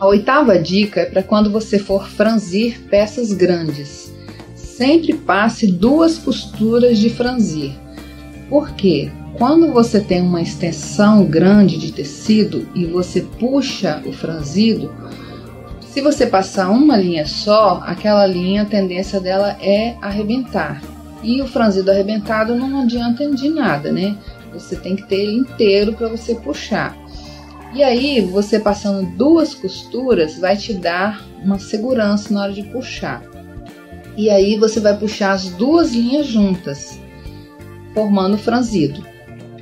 A oitava dica é para quando você for franzir peças grandes. Sempre passe duas costuras de franzir. Por quê? Quando você tem uma extensão grande de tecido e você puxa o franzido, se você passar uma linha só, aquela linha, a tendência dela é arrebentar. E o franzido arrebentado não adianta de nada, né? Você tem que ter ele inteiro para você puxar. E aí, você passando duas costuras vai te dar uma segurança na hora de puxar. E aí você vai puxar as duas linhas juntas, formando franzido.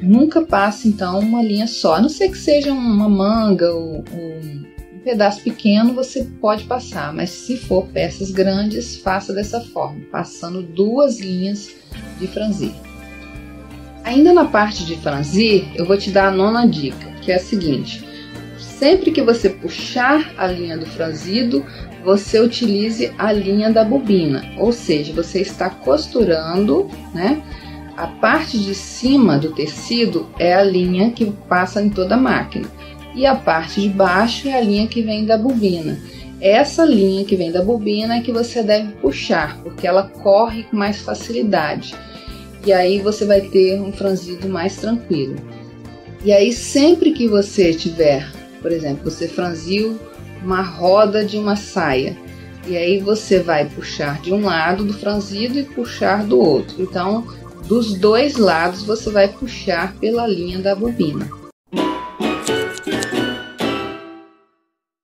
Nunca passe então uma linha só, a não ser que seja uma manga ou, ou um pedaço pequeno, você pode passar, mas se for peças grandes, faça dessa forma, passando duas linhas de franzir. Ainda na parte de franzir, eu vou te dar a nona dica que é a seguinte: sempre que você puxar a linha do franzido, você utilize a linha da bobina, ou seja, você está costurando, né? A parte de cima do tecido é a linha que passa em toda a máquina e a parte de baixo é a linha que vem da bobina. Essa linha que vem da bobina é que você deve puxar, porque ela corre com mais facilidade. E aí você vai ter um franzido mais tranquilo. E aí, sempre que você tiver, por exemplo, você franziu uma roda de uma saia, e aí você vai puxar de um lado do franzido e puxar do outro. Então, dos dois lados você vai puxar pela linha da bobina.